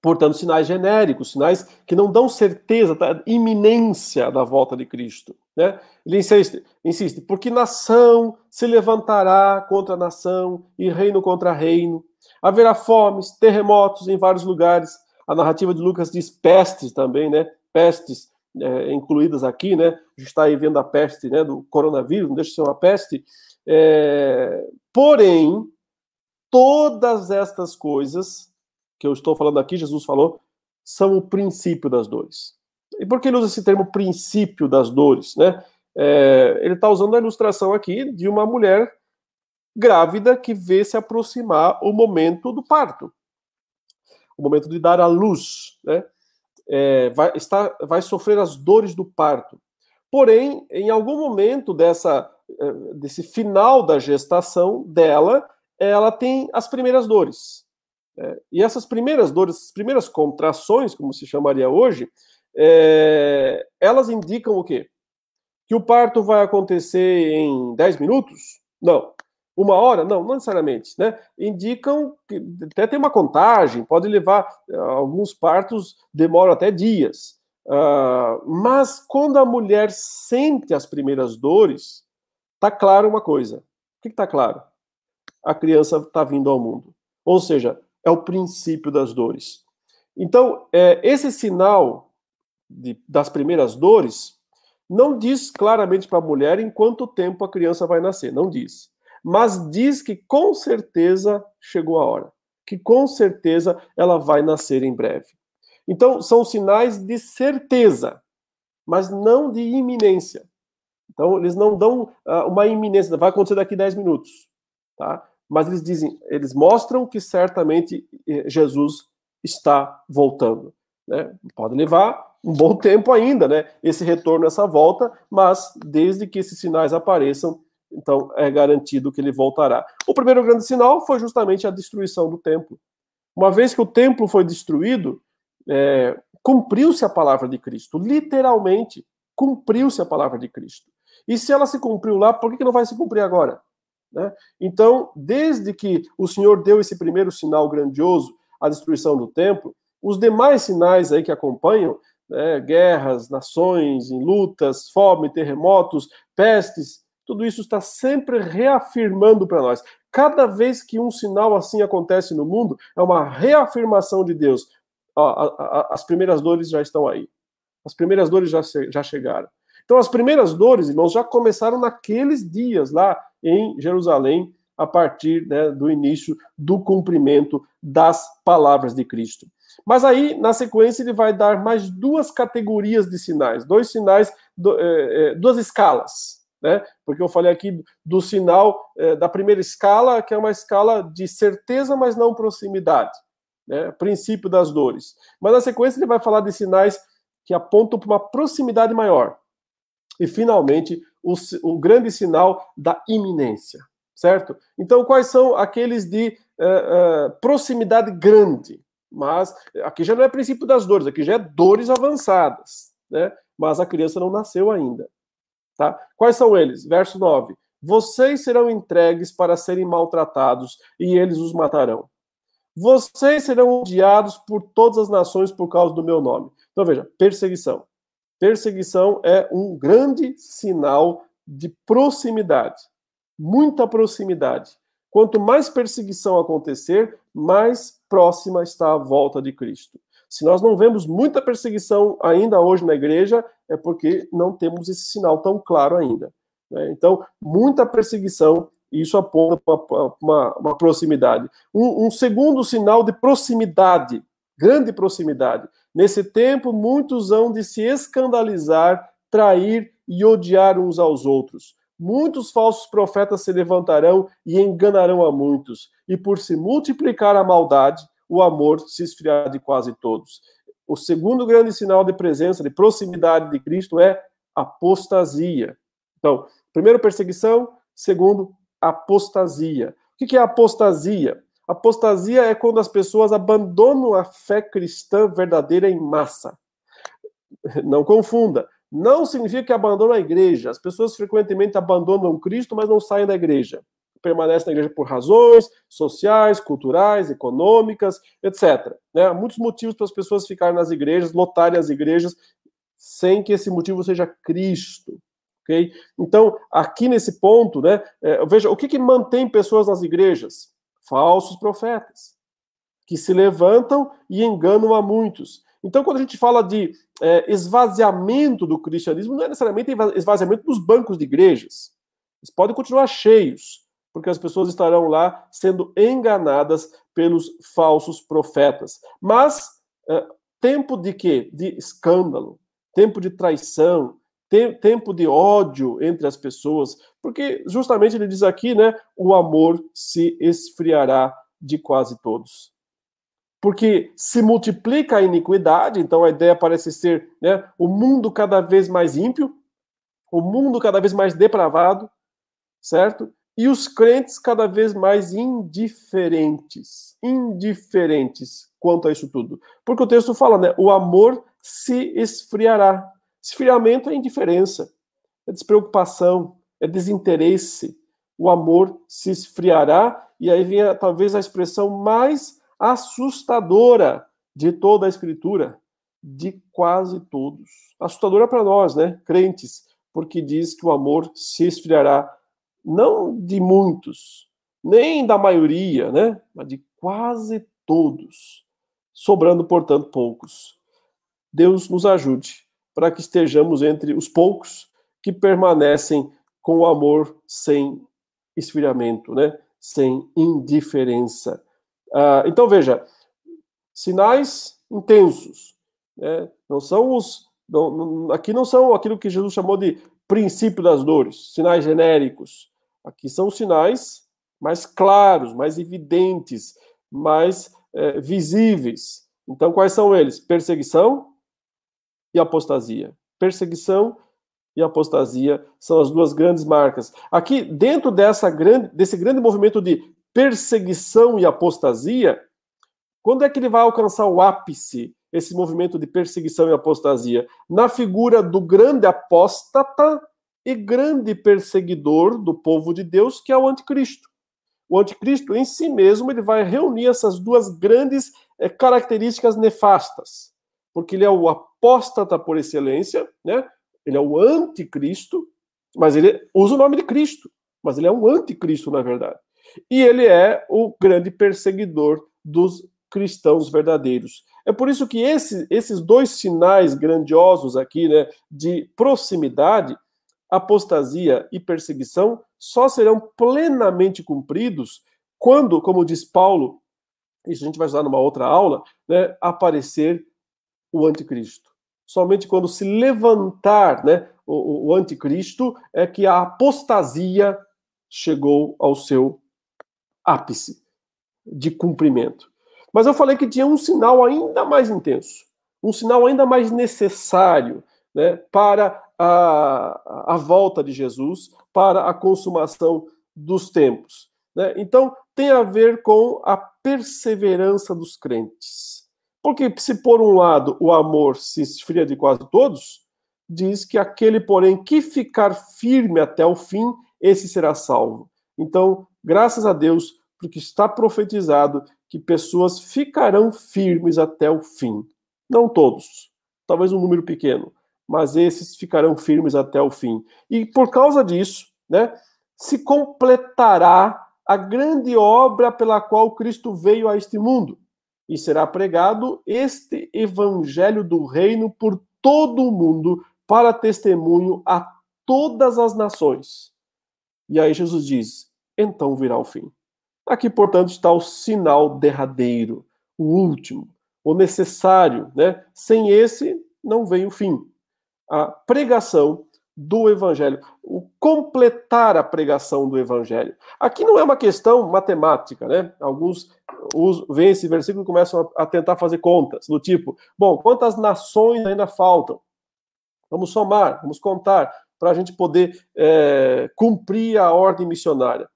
Portanto, sinais genéricos, sinais que não dão certeza da iminência da volta de Cristo. Né? Ele insiste, insiste, porque nação se levantará contra nação e reino contra reino. Haverá fomes, terremotos em vários lugares. A narrativa de Lucas diz pestes também, né? Pestes é, incluídas aqui, né? A gente está aí vendo a peste né, do coronavírus, não deixa de ser uma peste. É... Porém, todas estas coisas que eu estou falando aqui, Jesus falou, são o princípio das dores. E por que ele usa esse termo princípio das dores? Né? É, ele está usando a ilustração aqui de uma mulher grávida que vê se aproximar o momento do parto, o momento de dar à luz, né? É, vai, vai sofrer as dores do parto. Porém, em algum momento dessa, é, desse final da gestação dela, ela tem as primeiras dores. É, e essas primeiras dores, essas primeiras contrações, como se chamaria hoje, é, elas indicam o quê? Que o parto vai acontecer em 10 minutos? Não. Uma hora? Não, não necessariamente. Né? Indicam que até tem uma contagem, pode levar, alguns partos demoram até dias. Uh, mas quando a mulher sente as primeiras dores, está claro uma coisa. O que está claro? A criança está vindo ao mundo. Ou seja, é o princípio das dores. Então, é, esse sinal de, das primeiras dores não diz claramente para a mulher em quanto tempo a criança vai nascer, não diz. Mas diz que com certeza chegou a hora, que com certeza ela vai nascer em breve. Então, são sinais de certeza, mas não de iminência. Então, eles não dão uh, uma iminência, vai acontecer daqui 10 minutos. Tá? Mas eles dizem, eles mostram que certamente eh, Jesus está voltando. Né? Pode levar um bom tempo ainda, né? Esse retorno, essa volta, mas desde que esses sinais apareçam, então é garantido que ele voltará. O primeiro grande sinal foi justamente a destruição do templo. Uma vez que o templo foi destruído, é, cumpriu-se a palavra de Cristo, literalmente cumpriu-se a palavra de Cristo. E se ela se cumpriu lá, por que não vai se cumprir agora? Né? Então, desde que o Senhor deu esse primeiro sinal grandioso, a destruição do templo, os demais sinais aí que acompanham, né, guerras, nações lutas, fome, terremotos, pestes, tudo isso está sempre reafirmando para nós. Cada vez que um sinal assim acontece no mundo, é uma reafirmação de Deus. Ó, a, a, as primeiras dores já estão aí. As primeiras dores já, já chegaram. Então, as primeiras dores, irmãos, já começaram naqueles dias lá em Jerusalém, a partir né, do início do cumprimento das palavras de Cristo. Mas aí, na sequência, ele vai dar mais duas categorias de sinais, dois sinais, é, é, duas escalas, né? Porque eu falei aqui do sinal é, da primeira escala, que é uma escala de certeza, mas não proximidade, né? Princípio das dores. Mas na sequência ele vai falar de sinais que apontam para uma proximidade maior. E finalmente, o, o grande sinal da iminência, certo? Então, quais são aqueles de uh, uh, proximidade grande? Mas aqui já não é princípio das dores, aqui já é dores avançadas, né? Mas a criança não nasceu ainda. Tá? Quais são eles? Verso 9: Vocês serão entregues para serem maltratados e eles os matarão. Vocês serão odiados por todas as nações por causa do meu nome. Então veja, perseguição. Perseguição é um grande sinal de proximidade, muita proximidade. Quanto mais perseguição acontecer, mais próxima está a volta de Cristo. Se nós não vemos muita perseguição ainda hoje na igreja, é porque não temos esse sinal tão claro ainda. Né? Então, muita perseguição, isso aponta para uma, uma, proximidade. Um, um segundo sinal de proximidade, grande proximidade. Nesse tempo, muitos hão de se escandalizar, trair e odiar uns aos outros. Muitos falsos profetas se levantarão e enganarão a muitos, e por se multiplicar a maldade, o amor se esfriará de quase todos. O segundo grande sinal de presença, de proximidade de Cristo é apostasia. Então, primeiro, perseguição, segundo, apostasia. O que é apostasia? Apostasia é quando as pessoas abandonam a fé cristã verdadeira em massa. Não confunda. Não significa que abandonam a igreja. As pessoas frequentemente abandonam Cristo, mas não saem da igreja. Permanecem na igreja por razões sociais, culturais, econômicas, etc. Né? Há muitos motivos para as pessoas ficarem nas igrejas, lotarem as igrejas, sem que esse motivo seja Cristo. Okay? Então, aqui nesse ponto, né, é, veja, o que, que mantém pessoas nas igrejas? Falsos profetas, que se levantam e enganam a muitos. Então, quando a gente fala de é, esvaziamento do cristianismo, não é necessariamente esvaziamento dos bancos de igrejas. Eles podem continuar cheios, porque as pessoas estarão lá sendo enganadas pelos falsos profetas. Mas é, tempo de quê? De escândalo, tempo de traição, tempo de ódio entre as pessoas, porque justamente ele diz aqui, né, o amor se esfriará de quase todos porque se multiplica a iniquidade, então a ideia parece ser né, o mundo cada vez mais ímpio, o mundo cada vez mais depravado, certo? E os crentes cada vez mais indiferentes, indiferentes quanto a isso tudo. Porque o texto fala, né, o amor se esfriará. Esfriamento é indiferença, é despreocupação, é desinteresse. O amor se esfriará, e aí vem talvez a expressão mais assustadora de toda a Escritura, de quase todos. Assustadora para nós, né, crentes, porque diz que o amor se esfriará não de muitos, nem da maioria, né, mas de quase todos, sobrando, portanto, poucos. Deus nos ajude para que estejamos entre os poucos que permanecem com o amor sem esfriamento, né? sem indiferença. Ah, então, veja, sinais intensos. Né? Não são os. Não, aqui não são aquilo que Jesus chamou de princípio das dores, sinais genéricos. Aqui são sinais mais claros, mais evidentes, mais é, visíveis. Então, quais são eles? Perseguição e apostasia. Perseguição e apostasia são as duas grandes marcas. Aqui, dentro dessa grande, desse grande movimento de perseguição e apostasia, quando é que ele vai alcançar o ápice, esse movimento de perseguição e apostasia? Na figura do grande apóstata e grande perseguidor do povo de Deus, que é o anticristo. O anticristo em si mesmo ele vai reunir essas duas grandes é, características nefastas, porque ele é o apóstata por excelência, né? Ele é o anticristo, mas ele usa o nome de Cristo, mas ele é um anticristo na verdade. E ele é o grande perseguidor dos cristãos verdadeiros. É por isso que esse, esses dois sinais grandiosos aqui, né, de proximidade, apostasia e perseguição, só serão plenamente cumpridos quando, como diz Paulo, isso a gente vai usar numa outra aula, né, aparecer o anticristo. Somente quando se levantar né, o, o anticristo é que a apostasia chegou ao seu ápice de cumprimento. Mas eu falei que tinha um sinal ainda mais intenso, um sinal ainda mais necessário né, para a, a volta de Jesus, para a consumação dos tempos. Né? Então, tem a ver com a perseverança dos crentes. Porque, se por um lado o amor se esfria de quase todos, diz que aquele, porém, que ficar firme até o fim, esse será salvo. Então, graças a Deus, porque está profetizado que pessoas ficarão firmes até o fim. Não todos, talvez um número pequeno, mas esses ficarão firmes até o fim. E por causa disso, né, se completará a grande obra pela qual Cristo veio a este mundo. E será pregado este evangelho do reino por todo o mundo para testemunho a todas as nações. E aí Jesus diz: então virá o fim. Aqui, portanto, está o sinal derradeiro, o último, o necessário, né? Sem esse não vem o fim. A pregação do evangelho, o completar a pregação do evangelho. Aqui não é uma questão matemática, né? Alguns veem esse versículo e começam a, tentar fazer contas, do tipo, bom, quantas nações ainda faltam? Vamos somar, vamos contar, para a gente poder é, cumprir a ordem missionária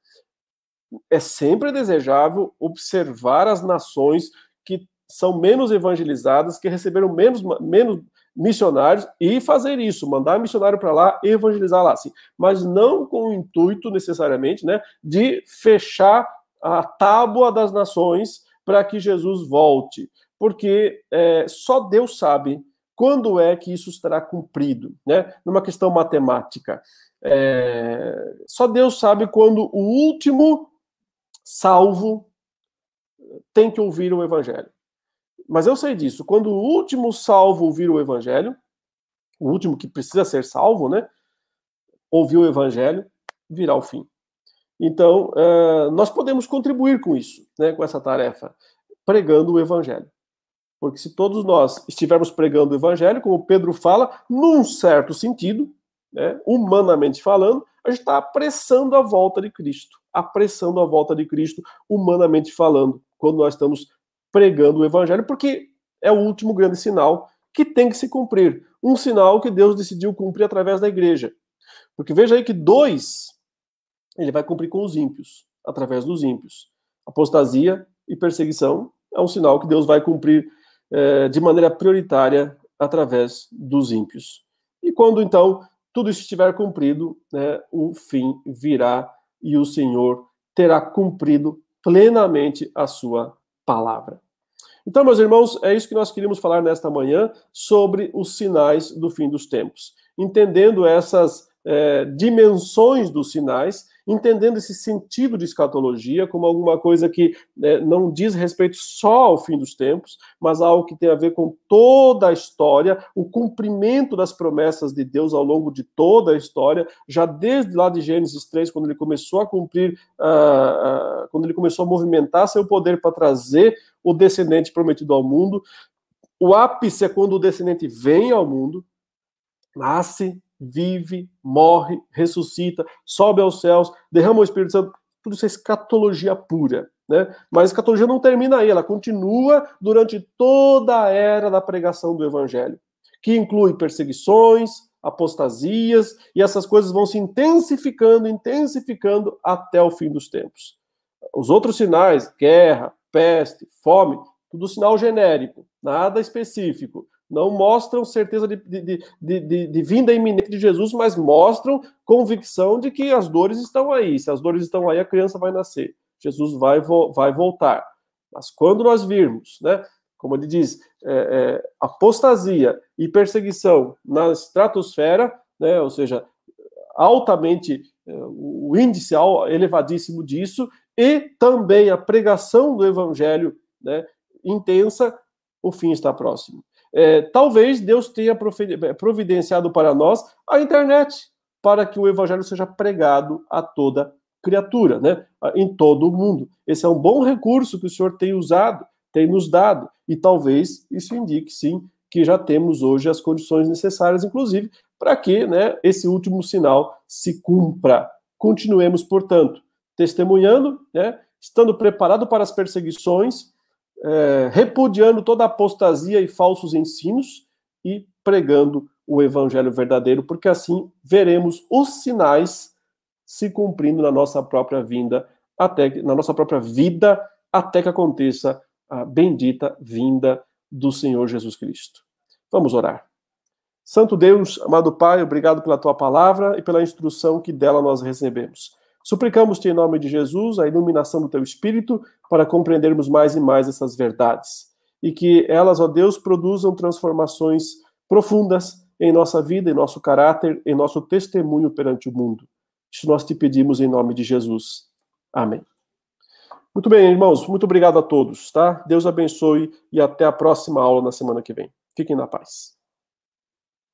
é sempre desejável observar as nações que são menos evangelizadas, que receberam menos, menos missionários e fazer isso, mandar missionário para lá evangelizar lá, sim. Mas não com o intuito necessariamente, né, de fechar a tábua das nações para que Jesus volte, porque é, só Deus sabe quando é que isso estará cumprido, né? Numa questão matemática, é, só Deus sabe quando o último salvo tem que ouvir o evangelho. Mas eu sei disso. Quando o último salvo ouvir o evangelho, o último que precisa ser salvo, né? Ouvir o evangelho, virá o fim. Então, uh, nós podemos contribuir com isso, né, com essa tarefa, pregando o evangelho. Porque se todos nós estivermos pregando o evangelho, como Pedro fala, num certo sentido, né, humanamente falando, a gente está apressando a volta de Cristo apressando a volta de Cristo, humanamente falando, quando nós estamos pregando o evangelho, porque é o último grande sinal que tem que se cumprir. Um sinal que Deus decidiu cumprir através da igreja. Porque veja aí que dois, ele vai cumprir com os ímpios, através dos ímpios. Apostasia e perseguição é um sinal que Deus vai cumprir é, de maneira prioritária através dos ímpios. E quando então tudo isso estiver cumprido, né, o fim virá e o Senhor terá cumprido plenamente a sua palavra. Então, meus irmãos, é isso que nós queríamos falar nesta manhã sobre os sinais do fim dos tempos. Entendendo essas é, dimensões dos sinais entendendo esse sentido de escatologia como alguma coisa que né, não diz respeito só ao fim dos tempos, mas algo que tem a ver com toda a história, o cumprimento das promessas de Deus ao longo de toda a história, já desde lá de Gênesis 3, quando ele começou a cumprir, uh, uh, quando ele começou a movimentar seu poder para trazer o descendente prometido ao mundo. O ápice é quando o descendente vem ao mundo, nasce, vive, morre, ressuscita, sobe aos céus, derrama o Espírito Santo. Tudo isso é escatologia pura. Né? Mas a escatologia não termina aí, ela continua durante toda a era da pregação do Evangelho, que inclui perseguições, apostasias, e essas coisas vão se intensificando, intensificando até o fim dos tempos. Os outros sinais, guerra, peste, fome, tudo sinal genérico, nada específico não mostram certeza de, de, de, de, vinda iminente de Jesus, mas mostram convicção de que as dores estão aí. Se as dores estão aí, a criança vai nascer. Jesus vai, vai voltar. Mas quando nós virmos, né, como ele diz, é, é, apostasia e perseguição na estratosfera, né, ou seja, altamente, é, o índice elevadíssimo disso, e também a pregação do evangelho né, intensa, o fim está próximo. É, talvez Deus tenha providenciado para nós a internet, para que o evangelho seja pregado a toda criatura, né? em todo o mundo. Esse é um bom recurso que o Senhor tem usado, tem nos dado, e talvez isso indique, sim, que já temos hoje as condições necessárias, inclusive, para que né, esse último sinal se cumpra. Continuemos, portanto, testemunhando, né, estando preparado para as perseguições, é, repudiando toda apostasia e falsos ensinos e pregando o evangelho verdadeiro, porque assim veremos os sinais se cumprindo na nossa própria vinda, até na nossa própria vida, até que aconteça a bendita vinda do Senhor Jesus Cristo. Vamos orar. Santo Deus, amado Pai, obrigado pela tua palavra e pela instrução que dela nós recebemos. Suplicamos-te em nome de Jesus a iluminação do teu espírito para compreendermos mais e mais essas verdades e que elas, ó Deus, produzam transformações profundas em nossa vida, em nosso caráter, em nosso testemunho perante o mundo. Isso nós te pedimos em nome de Jesus. Amém. Muito bem, irmãos, muito obrigado a todos, tá? Deus abençoe e até a próxima aula na semana que vem. Fiquem na paz.